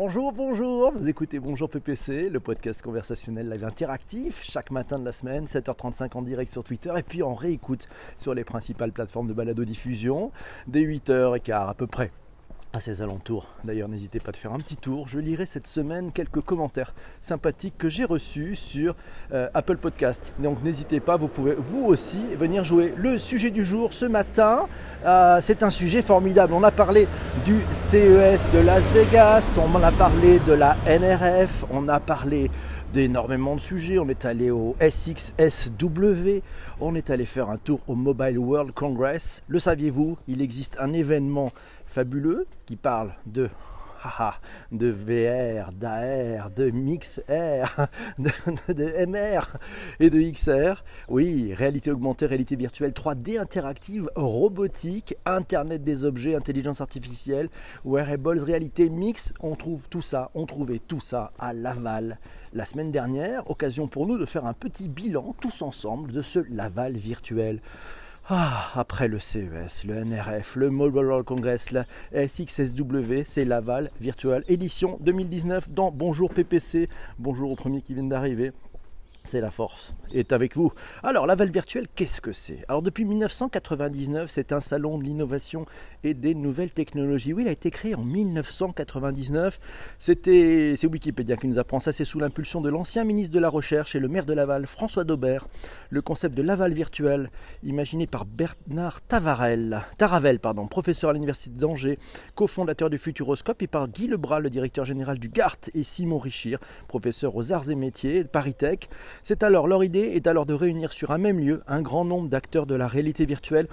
Bonjour, bonjour, vous écoutez Bonjour PPC, le podcast conversationnel live interactif, chaque matin de la semaine, 7h35 en direct sur Twitter, et puis en réécoute sur les principales plateformes de balado-diffusion, dès 8h15 à peu près à ses alentours. D'ailleurs, n'hésitez pas de faire un petit tour. Je lirai cette semaine quelques commentaires sympathiques que j'ai reçus sur euh, Apple Podcast. Donc n'hésitez pas, vous pouvez vous aussi venir jouer. Le sujet du jour ce matin, euh, c'est un sujet formidable. On a parlé du CES de Las Vegas, on a parlé de la NRF, on a parlé d'énormément de sujets. On est allé au SXSW, on est allé faire un tour au Mobile World Congress. Le saviez-vous Il existe un événement fabuleux qui parle de de VR, d'AR, de MixR, de, de, MR et de XR. Oui, réalité augmentée, réalité virtuelle, 3D interactive, robotique, Internet des objets, intelligence artificielle, wearables, réalité mixte. On trouve tout ça, on trouvait tout ça à Laval la semaine dernière. Occasion pour nous de faire un petit bilan tous ensemble de ce Laval virtuel. Ah, après le CES, le NRF, le Mobile World Congress, la SXSW, c'est Laval Virtual Édition 2019 dans Bonjour PPC. Bonjour aux premiers qui viennent d'arriver c'est la force, est avec vous. Alors, Laval Virtuel, qu'est-ce que c'est? Alors, depuis 1999, c'est un salon de l'innovation et des nouvelles technologies. Oui, il a été créé en 1999. C'était, c'est Wikipédia qui nous apprend ça. C'est sous l'impulsion de l'ancien ministre de la Recherche et le maire de Laval, François Daubert. Le concept de Laval Virtuel, imaginé par Bernard Tavarel, Taravel, pardon, professeur à l'université d'Angers, cofondateur du Futuroscope, et par Guy Lebras, le directeur général du GART, et Simon Richir, professeur aux arts et métiers, Paris-Tech. C'est alors leur idée est alors de réunir sur un même lieu un grand nombre d'acteurs de la réalité virtuelle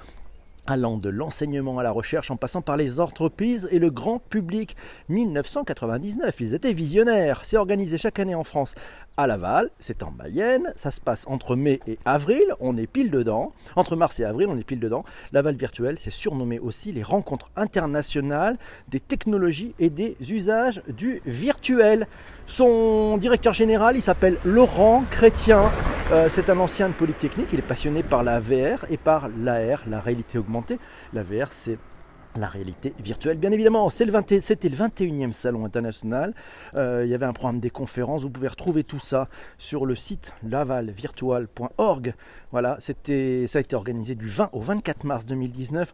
allant de l'enseignement à la recherche en passant par les entreprises et le grand public. 1999, ils étaient visionnaires. C'est organisé chaque année en France à Laval, c'est en Mayenne, ça se passe entre mai et avril, on est pile dedans. Entre mars et avril, on est pile dedans. Laval virtuel, c'est surnommé aussi les rencontres internationales des technologies et des usages du virtuel. Son directeur général, il s'appelle Laurent Chrétien. Euh, c'est un ancien de Polytechnique, il est passionné par la VR et par l'AR, la réalité augmentée. La VR, c'est la réalité virtuelle. Bien évidemment, c'était le, 21e salon international. Euh, il y avait un programme des conférences. Vous pouvez retrouver tout ça sur le site lavalvirtual.org. Voilà, ça a été organisé du 20 au 24 mars 2019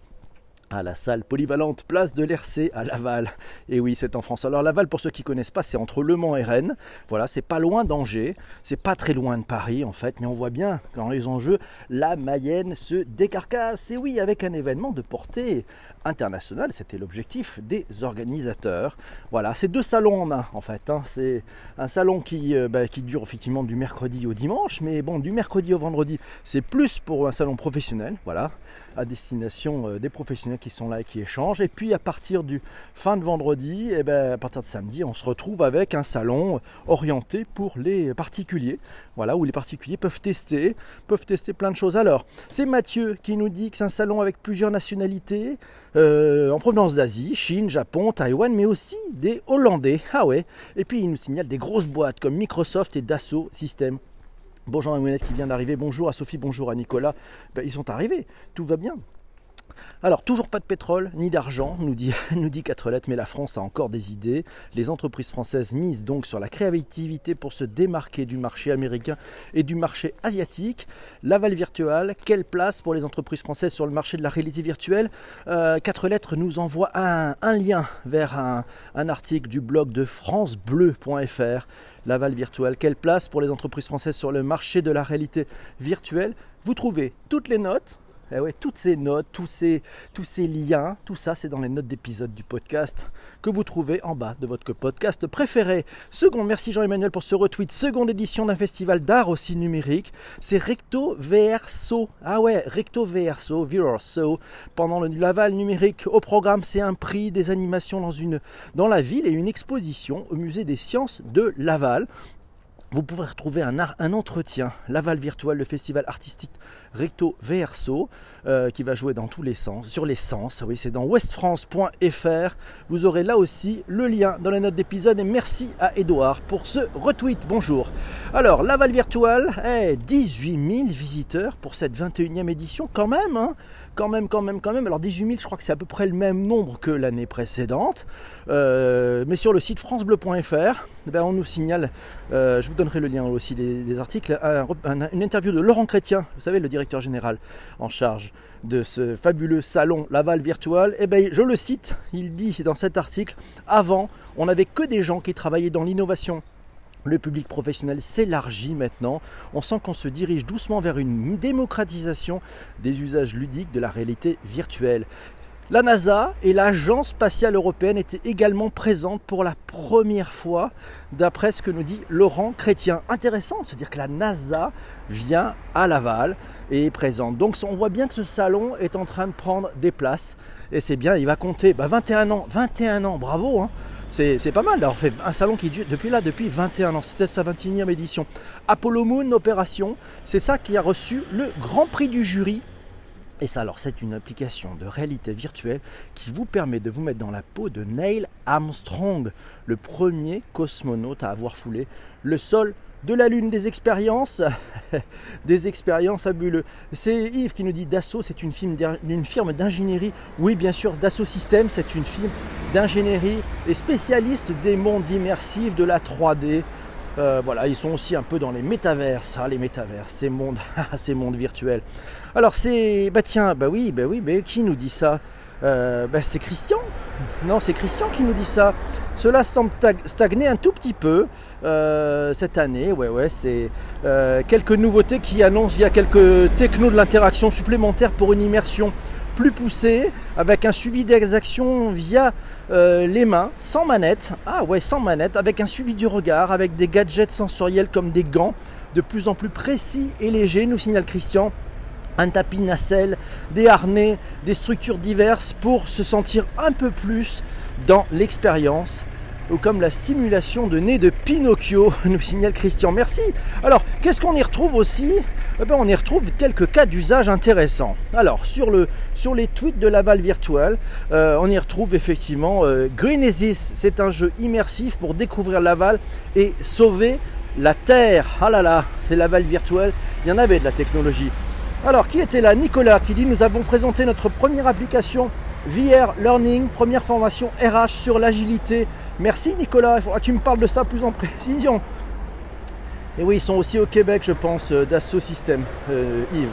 à la salle polyvalente place de l'RC à Laval. Et oui, c'est en France. Alors Laval, pour ceux qui connaissent pas, c'est entre Le Mans et Rennes. Voilà, c'est pas loin d'Angers, c'est pas très loin de Paris en fait, mais on voit bien dans les enjeux, la Mayenne se décarcasse. Et oui, avec un événement de portée internationale, c'était l'objectif des organisateurs. Voilà, c'est deux salons en un en fait. Hein. C'est un salon qui, euh, bah, qui dure effectivement du mercredi au dimanche, mais bon, du mercredi au vendredi, c'est plus pour un salon professionnel. Voilà, à destination euh, des professionnels qui sont là et qui échangent. Et puis à partir du fin de vendredi, et eh ben, à partir de samedi, on se retrouve avec un salon orienté pour les particuliers. Voilà, où les particuliers peuvent tester, peuvent tester plein de choses. Alors, c'est Mathieu qui nous dit que c'est un salon avec plusieurs nationalités, euh, en provenance d'Asie, Chine, Japon, Taïwan, mais aussi des Hollandais. Ah ouais. Et puis il nous signale des grosses boîtes comme Microsoft et Dassault Systèmes. Bonjour à Mounette qui vient d'arriver, bonjour à Sophie, bonjour à Nicolas. Ben, ils sont arrivés, tout va bien. Alors, toujours pas de pétrole ni d'argent, nous dit, nous quatre lettres, mais la France a encore des idées. Les entreprises françaises misent donc sur la créativité pour se démarquer du marché américain et du marché asiatique. L'aval virtuel, quelle place pour les entreprises françaises sur le marché de la réalité virtuelle? Euh, Quatre lettres nous envoie un, lien vers un, article du blog de francebleu.fr. L'aval virtuel, quelle place pour les entreprises françaises sur le marché de la réalité virtuelle? Vous trouvez toutes les notes eh toutes ces notes, tous ces, liens, tout ça, c'est dans les notes d'épisode du podcast que vous trouvez en bas de votre podcast préféré. Seconde, merci Jean-Emmanuel pour ce retweet. Seconde édition d'un festival d'art aussi numérique. C'est Recto Verso. Ah ouais, Recto Verso, Verso. Pendant le Laval numérique, au programme, c'est un prix, des animations dans la ville et une exposition au musée des sciences de Laval vous pouvez retrouver un, entretien, Laval Virtual, le festival artistique Recto Verso, euh, qui va jouer dans tous les sens, sur les sens. Oui, c'est dans westfrance.fr. Vous aurez là aussi le lien dans les notes d'épisode. Et merci à Edouard pour ce retweet. Bonjour. Alors, Laval Virtual, 18 000 visiteurs pour cette 21e édition, quand même. Hein quand même, quand même, quand même. Alors 18 000, je crois que c'est à peu près le même nombre que l'année précédente. Euh, mais sur le site francebleu.fr, eh ben, on nous signale, euh, je vous donnerai le lien aussi des, articles, une interview de Laurent Chrétien, vous savez, le directeur général en charge de ce fabuleux salon Laval Virtual. Et eh ben, je le cite, il dit dans cet article, avant, on n'avait que des gens qui travaillaient dans l'innovation le public professionnel s'élargit maintenant. On sent qu'on se dirige doucement vers une démocratisation des usages ludiques de la réalité virtuelle. La NASA et l'Agence spatiale européenne étaient également présentes pour la première fois, d'après ce que nous dit Laurent Chrétien. Intéressant de se dire que la NASA vient à Laval et est présente. Donc on voit bien que ce salon est en train de prendre des places. Et c'est bien, il va compter 21 bah, ans. 21 ans, bravo hein. C'est pas mal d'avoir fait un salon qui dure depuis là, depuis 21 ans. C'était sa 21e édition. Apollo Moon Opération, c'est ça qui a reçu le grand prix du jury et ça, alors, c'est une application de réalité virtuelle qui vous permet de vous mettre dans la peau de Neil Armstrong, le premier cosmonaute à avoir foulé le sol de la Lune, des expériences, des expériences fabuleuses. C'est Yves qui nous dit Dassault, c'est une, firme d'ingénierie. Oui, bien sûr, Dassault Systèmes, c'est une firme d'ingénierie et spécialiste des mondes immersifs, de la 3D. Euh, voilà, ils sont aussi un peu dans les métavers, ça, les métavers, ces mondes, ces mondes virtuels. Alors c'est, bah tiens, bah oui, bah oui, mais qui nous dit ça? Euh, bah c'est Christian. Non, c'est Christian qui nous dit ça. Cela semble stagner un tout petit peu euh, cette année. Ouais, ouais, c'est quelques nouveautés qui annoncent via quelques technos de l'interaction supplémentaire pour une immersion plus poussée, avec un suivi des actions via euh, les mains, sans manette. Ah ouais, sans manette, avec un suivi du regard, avec des gadgets sensoriels comme des gants, de plus en plus précis et légers, nous signale Christian. Un tapis nacelle, des harnais, des structures diverses pour se sentir un peu plus dans l'expérience ou comme la simulation de nez de Pinocchio, nous signale Christian. Merci. Alors, qu'est-ce qu'on y retrouve aussi? Eh ben, On y retrouve quelques cas d'usage intéressants. Alors, sur, le, sur les tweets de Laval Virtual, euh, on y retrouve effectivement euh, Greenesis. C'est un jeu immersif pour découvrir Laval et sauver la Terre. Ah là là, c'est Laval Virtual. Il y en avait de la technologie. Alors, qui était là Nicolas qui dit Nous avons présenté notre première application VR Learning, première formation RH sur l'agilité Merci Nicolas, il faudra que tu me parles de ça plus en précision. Et oui, ils sont aussi au Québec, je pense, euh, d'Asso System, euh, Yves.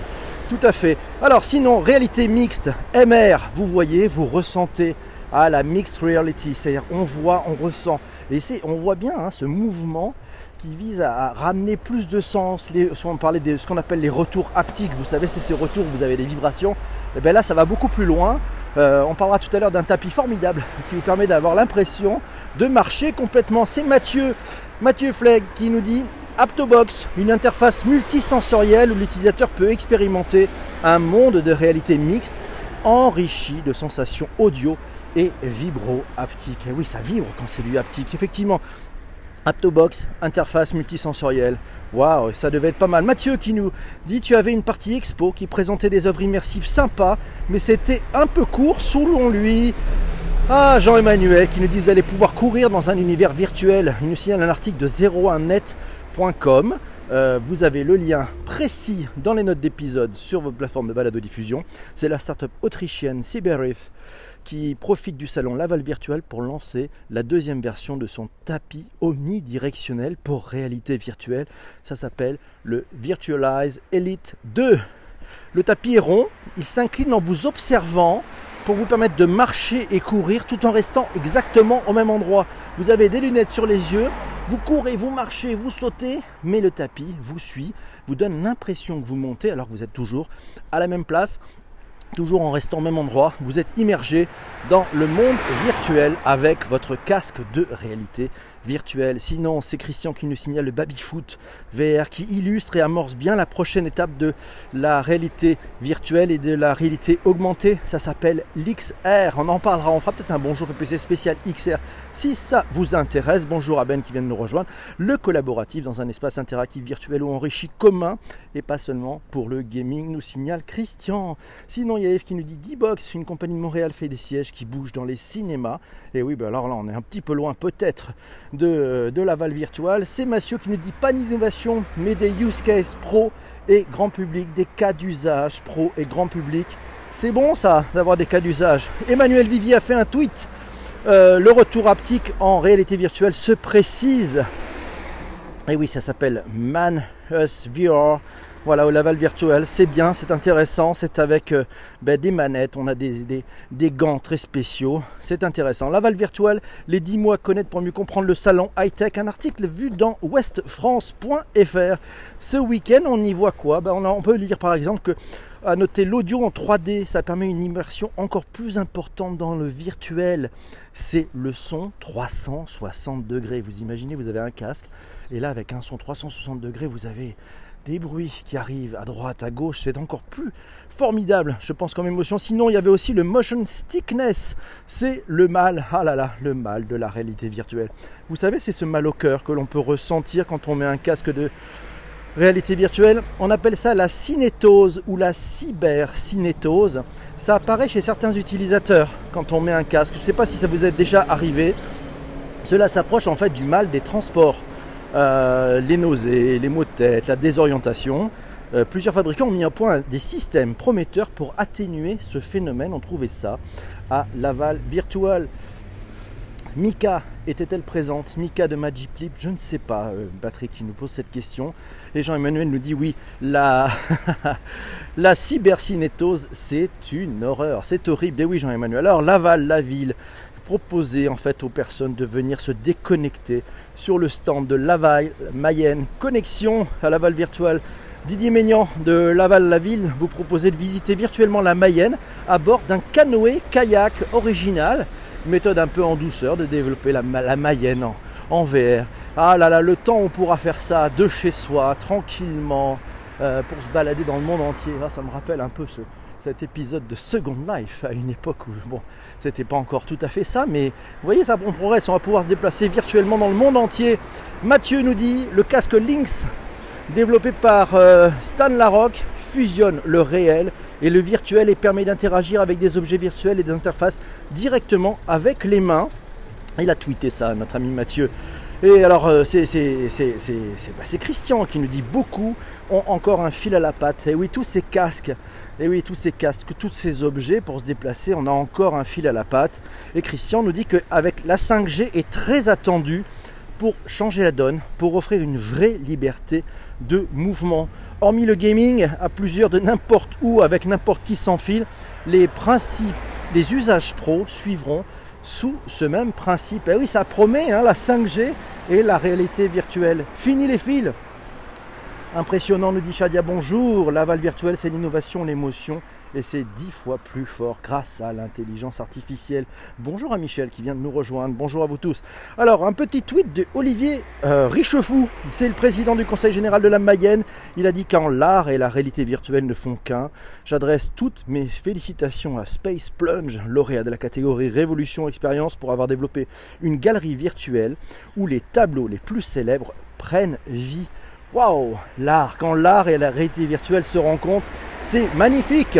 Tout à fait. Alors sinon, réalité mixte, MR, vous voyez, vous ressentez à la mixed reality, c'est-à-dire on voit, on ressent. Et on voit bien hein, ce mouvement qui vise à, ramener plus de sens. On parlait de ce qu'on appelle les retours haptiques, vous savez, c'est ces retours vous avez des vibrations. Et eh bien là, ça va beaucoup plus loin. Euh, on parlera tout à l'heure d'un tapis formidable qui vous permet d'avoir l'impression de marcher complètement. C'est Mathieu, Mathieu Flegg qui nous dit Aptobox, une interface multisensorielle où l'utilisateur peut expérimenter un monde de réalité mixte enrichi de sensations audio et vibro-haptiques. Et oui, ça vibre quand c'est du haptique. Effectivement, Aptobox, interface multisensorielle. Waouh, ça devait être pas mal. Mathieu qui nous dit tu avais une partie expo qui présentait des œuvres immersives sympas, mais c'était un peu court selon lui. Ah, Jean-Emmanuel qui nous dit vous allez pouvoir courir dans un univers virtuel. Il nous signale un article de 01net.com. Euh, vous avez le lien précis dans les notes d'épisode sur votre plateforme de balado diffusion. C'est la startup autrichienne Cyberif qui profite du salon Laval Virtual pour lancer la deuxième version de son tapis omnidirectionnel pour réalité virtuelle. Ça s'appelle le Virtualize Elite 2. Le tapis est rond, il s'incline en vous observant pour vous permettre de marcher et courir tout en restant exactement au même endroit. Vous avez des lunettes sur les yeux, vous courez, vous marchez, vous sautez, mais le tapis vous suit, vous donne l'impression que vous montez alors que vous êtes toujours à la même place toujours en restant au même endroit, vous êtes immergé dans le monde virtuel avec votre casque de réalité virtuelle. Sinon, c'est Christian qui nous signale le baby-foot VR qui illustre et amorce bien la prochaine étape de la réalité virtuelle et de la réalité augmentée. Ça s'appelle l'XR. On en parlera, on fera peut-être un bonjour PPC spécial XR si ça vous intéresse. Bonjour à Ben qui vient de nous rejoindre. Le collaboratif dans un espace interactif virtuel ou enrichi commun et pas seulement pour le gaming, nous signale Christian. Sinon, il y a Eve qui nous dit D-Box, une compagnie de Montréal fait des sièges qui bougent dans les cinémas. Et oui, ben alors là, on est un petit peu loin peut-être de, de Laval Virtual. C'est Mathieu qui nous dit pas d'innovation, mais des use cases pro et grand public, des cas d'usage pro et grand public C'est bon ça, d'avoir des cas d'usage. Emmanuel Vivier a fait un tweet. Euh, le retour haptique en réalité virtuelle se précise. Et oui, ça s'appelle Man Us VR. Voilà, au Laval virtuel, c'est bien, c'est intéressant, c'est avec euh, ben, des manettes, on a des, gants très spéciaux, c'est intéressant. Laval virtuel, les 10 mois à connaître pour mieux comprendre le salon high-tech, un article vu dans westfrance.fr. Ce week-end, on y voit quoi? Ben, on, on, peut lire par exemple que, à noter l'audio en 3D, ça permet une immersion encore plus importante dans le virtuel. C'est le son 360 degrés. Vous imaginez, vous avez un casque, et là avec un son 360 degrés, vous avez des bruits qui arrivent à droite, à gauche, c'est encore plus formidable, je pense, comme émotion. Sinon, il y avait aussi le motion stickness, c'est le mal, ah là là, le mal de la réalité virtuelle. Vous savez, c'est ce mal au cœur que l'on peut ressentir quand on met un casque de réalité virtuelle. On appelle ça la cinétose ou la cybercinétose. Ça apparaît chez certains utilisateurs quand on met un casque. Je ne sais pas si ça vous est déjà arrivé. Cela s'approche en fait du mal des transports. Euh, les nausées, les maux de tête, la désorientation. Euh, plusieurs fabricants ont mis en point des systèmes prometteurs pour atténuer ce phénomène. On trouvait ça à Laval Virtual. Mika était-elle présente? Mika de Magiclip Je ne sais pas. Euh, Patrick qui nous pose cette question. Et Jean-Emmanuel nous dit oui, la, la cybercinétose, c'est une horreur. C'est horrible. Et oui, Jean-Emmanuel. Alors, Laval, la ville, proposer en fait aux personnes de venir se déconnecter sur le stand de Laval Mayenne Connexion à Laval Virtual. Didier Maignan de Laval-la-Ville vous proposez de visiter virtuellement la Mayenne à bord d'un canoë kayak original. Méthode un peu en douceur de développer la, Mayenne en, VR. Ah là là, le temps on pourra faire ça de chez soi, tranquillement, euh, pour se balader dans le monde entier. Ah, ça me rappelle un peu ce, cet épisode de Second Life à une époque où, bon, c'était pas encore tout à fait ça, mais vous voyez, ça bon progresse, on va pouvoir se déplacer virtuellement dans le monde entier. Mathieu nous dit le casque Lynx, développé par euh, Stan Larocque, fusionne le réel et le virtuel et permet d'interagir avec des objets virtuels et des interfaces directement avec les mains. Il a tweeté ça, notre ami Mathieu. Et alors, euh, bah, c'est Christian qui nous dit beaucoup ont encore un fil à la patte. Et oui, tous ces casques, et oui, tous ces casques, tous ces objets pour se déplacer, on a encore un fil à la patte. Et Christian nous dit qu'avec la 5G est très attendu pour changer la donne, pour offrir une vraie liberté de mouvement. Hormis le gaming, à plusieurs de n'importe où, avec n'importe qui sans fil, les principes, les usages pro suivront sous ce même principe. Et oui, ça promet hein, la 5G et la réalité virtuelle. Fini les fils Impressionnant, nous dit Shadia, bonjour. L'aval virtuel, c'est l'innovation, l'émotion, et c'est dix fois plus fort grâce à l'intelligence artificielle. Bonjour à Michel qui vient de nous rejoindre. Bonjour à vous tous. Alors, un petit tweet de Olivier euh, Richefou. C'est le président du Conseil général de la Mayenne. Il a dit qu'en l'art et la réalité virtuelle ne font qu'un. J'adresse toutes mes félicitations à Space Plunge, lauréat de la catégorie Révolution Expérience, pour avoir développé une galerie virtuelle où les tableaux les plus célèbres prennent vie. Waouh L'art, quand l'art et la réalité virtuelle se rencontrent, c'est magnifique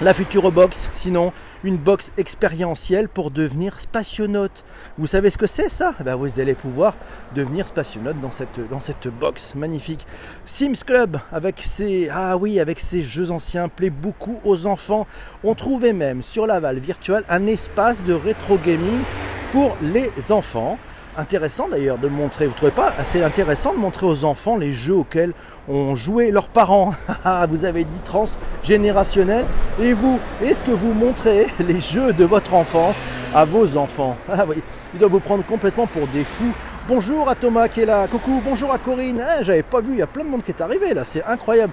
La future box, sinon une box expérientielle pour devenir spationaute. Vous savez ce que c'est ça? Eh ben, Vous allez pouvoir devenir spationaute dans cette, dans box magnifique. Sims Club, avec ses, ah oui, avec ses jeux anciens, plaît beaucoup aux enfants. On trouvait même sur Laval virtuel un espace de rétro gaming pour les enfants intéressant d'ailleurs de montrer, vous trouvez pas assez intéressant de montrer aux enfants les jeux auxquels ont joué leurs parents ah, Vous avez dit transgénérationnel. Et vous, est-ce que vous montrez les jeux de votre enfance à vos enfants? Ah oui, ils doivent vous prendre complètement pour des fous. Bonjour à Thomas qui est là. Coucou, bonjour à Corinne. Eh, j'avais pas vu, il y a plein de monde qui est arrivé là, c'est incroyable.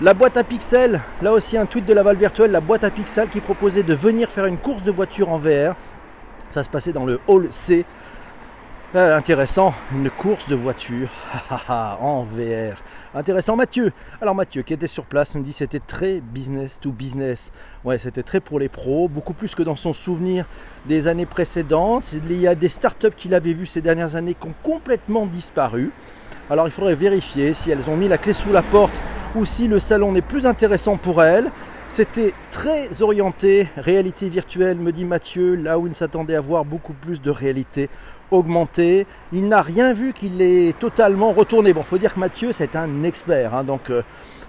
La boîte à pixels, là aussi un tweet de la Val Virtuelle, la boîte à pixels qui proposait de venir faire une course de voiture en VR. Ça se passait dans le hall C euh, intéressant, une course de voiture en VR. Intéressant, Mathieu. Alors Mathieu qui était sur place nous dit c'était très business to business. Ouais, c'était très pour les pros, beaucoup plus que dans son souvenir des années précédentes. Il y a des startups qu'il avait vues ces dernières années qui ont complètement disparu. Alors il faudrait vérifier si elles ont mis la clé sous la porte ou si le salon n'est plus intéressant pour elles. C'était très orienté réalité virtuelle, me dit Mathieu, là où il s'attendait à voir beaucoup plus de réalité augmentée. Il n'a rien vu qu'il est totalement retourné. Bon, faut dire que Mathieu, c'est un expert. Hein, donc, euh,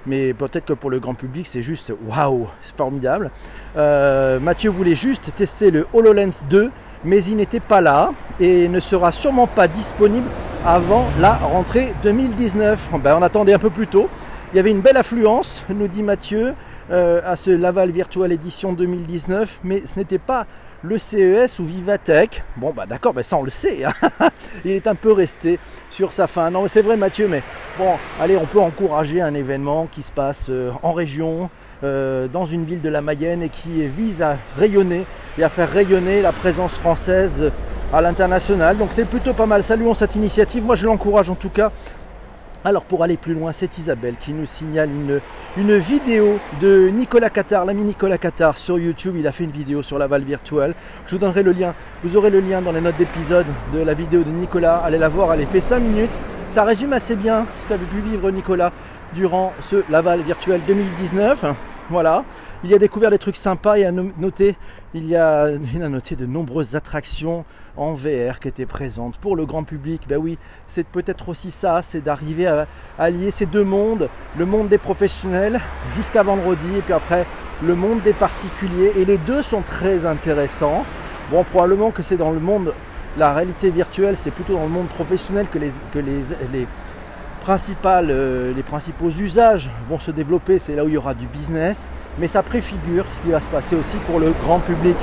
mais peut-être que pour le grand public, c'est juste waouh, c'est formidable. Euh, Mathieu voulait juste tester le HoloLens 2, mais il n'était pas là et ne sera sûrement pas disponible avant la rentrée 2019. Ben, on attendait un peu plus tôt. Il y avait une belle affluence, nous dit Mathieu, euh, à ce Laval Virtual Edition 2019, mais ce n'était pas le CES ou Vivatech. Bon, bah d'accord, mais ça on le sait. Hein. Il est un peu resté sur sa fin. Non, c'est vrai, Mathieu, mais bon, allez, on peut encourager un événement qui se passe euh, en région, euh, dans une ville de la Mayenne et qui vise à rayonner et à faire rayonner la présence française à l'international. Donc c'est plutôt pas mal. Saluons cette initiative. Moi, je l'encourage en tout cas alors pour aller plus loin, c'est Isabelle qui nous signale une, vidéo de Nicolas Qatar, l'ami Nicolas Qatar sur YouTube. Il a fait une vidéo sur la Val virtuelle. Je vous donnerai le lien. Vous aurez le lien dans les notes d'épisode de la vidéo de Nicolas. Allez la voir, elle est fait 5 minutes. Ça résume assez bien ce qu'avait pu vivre Nicolas durant ce Laval virtuel 2019. Voilà, il a découvert des trucs sympas et à noter, il y a, noté de nombreuses attractions en VR qui étaient présentes pour le grand public. Ben oui, c'est peut-être aussi ça, c'est d'arriver à, allier ces deux mondes, le monde des professionnels jusqu'à vendredi et puis après le monde des particuliers. Et les deux sont très intéressants. Bon, probablement que c'est dans le monde, la réalité virtuelle, c'est plutôt dans le monde professionnel que les, que les euh, les principaux usages vont se développer, c'est là où il y aura du business, mais ça préfigure ce qui va se passer aussi pour le grand public.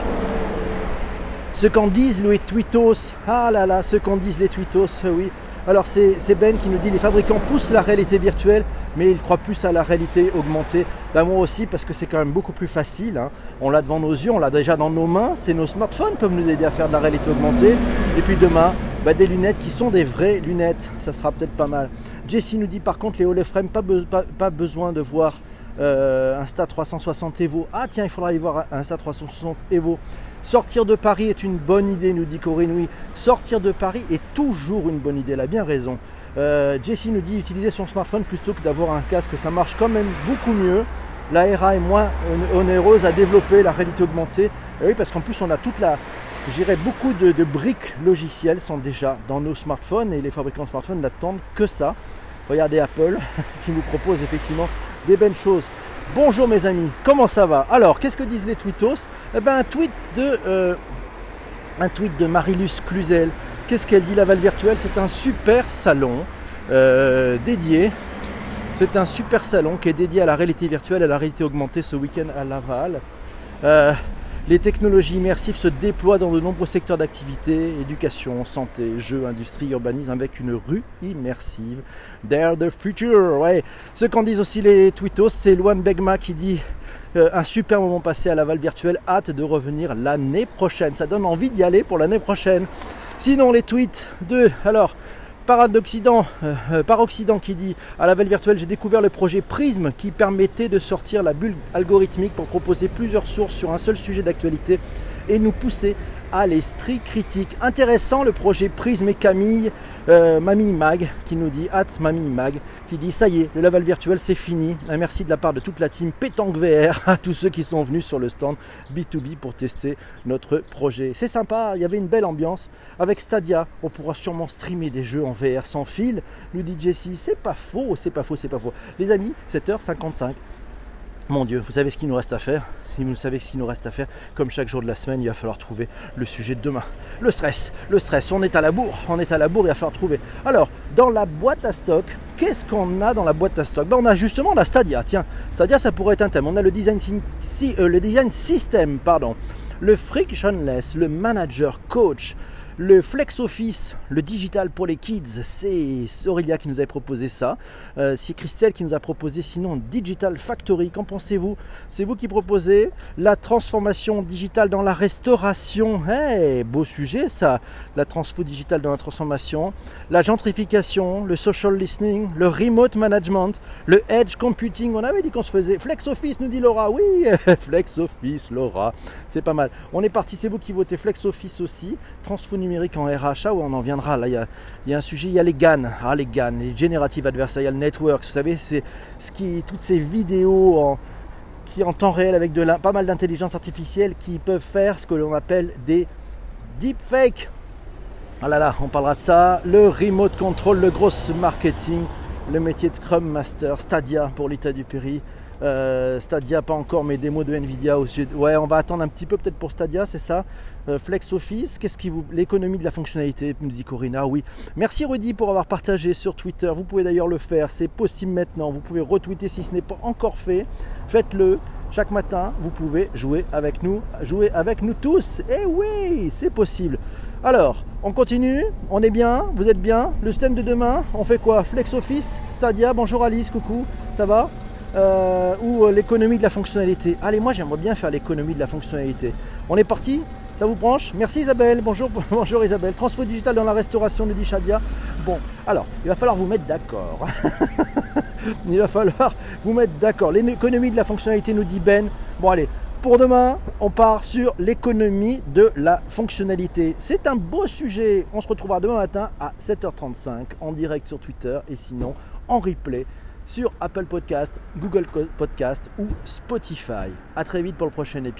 Ce qu'en disent les tweetos, ah là là, ce qu'en disent les tweetos, oui. Alors c'est Ben qui nous dit les fabricants poussent la réalité virtuelle, mais ils croient plus à la réalité augmentée. Ben moi aussi, parce que c'est quand même beaucoup plus facile. Hein. On l'a devant nos yeux, on l'a déjà dans nos mains. C'est nos smartphones peuvent nous aider à faire de la réalité augmentée. Et puis demain, ben, des lunettes qui sont des vraies lunettes. Ça sera peut-être pas mal. Jessie nous dit par contre les Holoframe, pas, pas, pas besoin de voir euh, Insta 360 Evo. Ah tiens, il faudra aller voir Insta 360 Evo. Sortir de Paris est une bonne idée, nous dit Corinne. Oui, sortir de Paris est toujours une bonne idée, elle a bien raison. Euh, Jessie nous dit utiliser son smartphone plutôt que d'avoir un casque, ça marche quand même beaucoup mieux. La RA est moins onéreuse à développer, la réalité augmentée. oui, parce qu'en plus on a toute la, j'irais beaucoup de, briques logicielles sont déjà dans nos smartphones et les fabricants de smartphones n'attendent que ça. Regardez Apple qui nous propose effectivement des belles choses. Bonjour mes amis, comment ça va? Alors, qu'est-ce que disent les tweetos? Eh ben, un tweet de, euh, un tweet de Marilus Cluzel. Qu'est-ce qu'elle dit Laval Virtuel C'est un super salon euh, dédié. C'est un super salon qui est dédié à la réalité virtuelle, à la réalité augmentée ce week-end à Laval. Euh, les technologies immersives se déploient dans de nombreux secteurs d'activité, éducation, santé, jeux, industrie, urbanisme, avec une rue immersive. They're the future. Ce qu'en disent aussi les tweetos, c'est Luan Begma qui dit euh, un super moment passé à Laval virtuel, hâte de revenir l'année prochaine. Ça donne envie d'y aller pour l'année prochaine. Sinon, les tweets de. Alors, Paradoxident, euh, euh, par Occident qui dit à la veille virtuelle, j'ai découvert le projet Prism qui permettait de sortir la bulle algorithmique pour proposer plusieurs sources sur un seul sujet d'actualité et nous pousser à l'esprit critique. Intéressant le projet Prisme et Camille, euh, Mamie Mag, qui nous dit, at Mamie Mag, qui dit ça y est, le level virtuel c'est fini. Un merci de la part de toute la team Pétanque VR à tous ceux qui sont venus sur le stand B2B pour tester notre projet. C'est sympa, il y avait une belle ambiance. Avec Stadia, on pourra sûrement streamer des jeux en VR sans fil, nous dit Jessie. C'est pas faux, c'est pas faux, c'est pas faux. Les amis, 7h55. Mon Dieu, vous savez ce qu'il nous reste à faire? Si vous savez ce qu'il nous reste à faire, comme chaque jour de la semaine, il va falloir trouver le sujet de demain. Le stress, le stress, on est à la bourre, on est à la bourre, il va falloir trouver. Alors, dans la boîte à stock, qu'est-ce qu'on a dans la boîte à stock? Ben, On a justement la Stadia, tiens, Stadia ça pourrait être un thème. On a le design, euh, le design system, pardon, le frictionless, le manager coach, le Flex Office, le digital pour les kids, c'est Aurélia qui nous avait proposé ça. Euh, c'est Christelle qui nous a proposé sinon Digital Factory. Qu'en pensez-vous? C'est vous qui proposez la transformation digitale dans la restauration. Hey, beau sujet ça, la transfo digitale dans la transformation. La gentrification, le social listening, le remote management, le edge computing. On avait dit qu'on se faisait. Flex Office nous dit Laura. Oui, Flex Office, Laura. C'est pas mal. On est parti, c'est vous qui votez Flex Office aussi. Transfo numérique en RHA, où on en viendra. Là, il y a, un sujet, il y a les GAN, ah, les GAN, les Generative Adversarial Networks. Vous savez, c'est ce qui, toutes ces vidéos en, qui en temps réel avec de pas mal d'intelligence artificielle qui peuvent faire ce que l'on appelle des deepfakes. Ah là là, on parlera de ça. Le remote control, le gros marketing, le métier de Scrum Master, Stadia pour l'État du Péri. Euh, Stadia, pas encore, mais démo de Nvidia. Aussi. Ouais, on va attendre un petit peu peut-être pour Stadia, c'est ça. Euh, Flex Office, qu'est-ce qui vous. L'économie de la fonctionnalité, nous dit Corinna, oui. Merci Rudy pour avoir partagé sur Twitter. Vous pouvez d'ailleurs le faire, c'est possible maintenant. Vous pouvez retweeter si ce n'est pas encore fait. Faites-le. Chaque matin, vous pouvez jouer avec nous, jouer avec nous tous. Eh oui, c'est possible. Alors, on continue, on est bien, vous êtes bien. Le thème de demain, on fait quoi? Flex Office, Stadia, bonjour Alice, coucou, ça va? Euh, Ou euh, l'économie de la fonctionnalité. Allez, moi j'aimerais bien faire l'économie de la fonctionnalité. On est parti? Ça vous branche? Merci Isabelle. Bonjour, bonjour Isabelle. Transfo digital dans la restauration, nous dit Shadia. Bon, alors, il va falloir vous mettre d'accord. il va falloir vous mettre d'accord. L'économie de la fonctionnalité, nous dit Ben. Bon, allez, pour demain, on part sur l'économie de la fonctionnalité. C'est un beau sujet. On se retrouvera demain matin à 7h35 en direct sur Twitter et sinon en replay sur Apple Podcast, Google Podcast ou Spotify. A très vite pour le prochain épisode.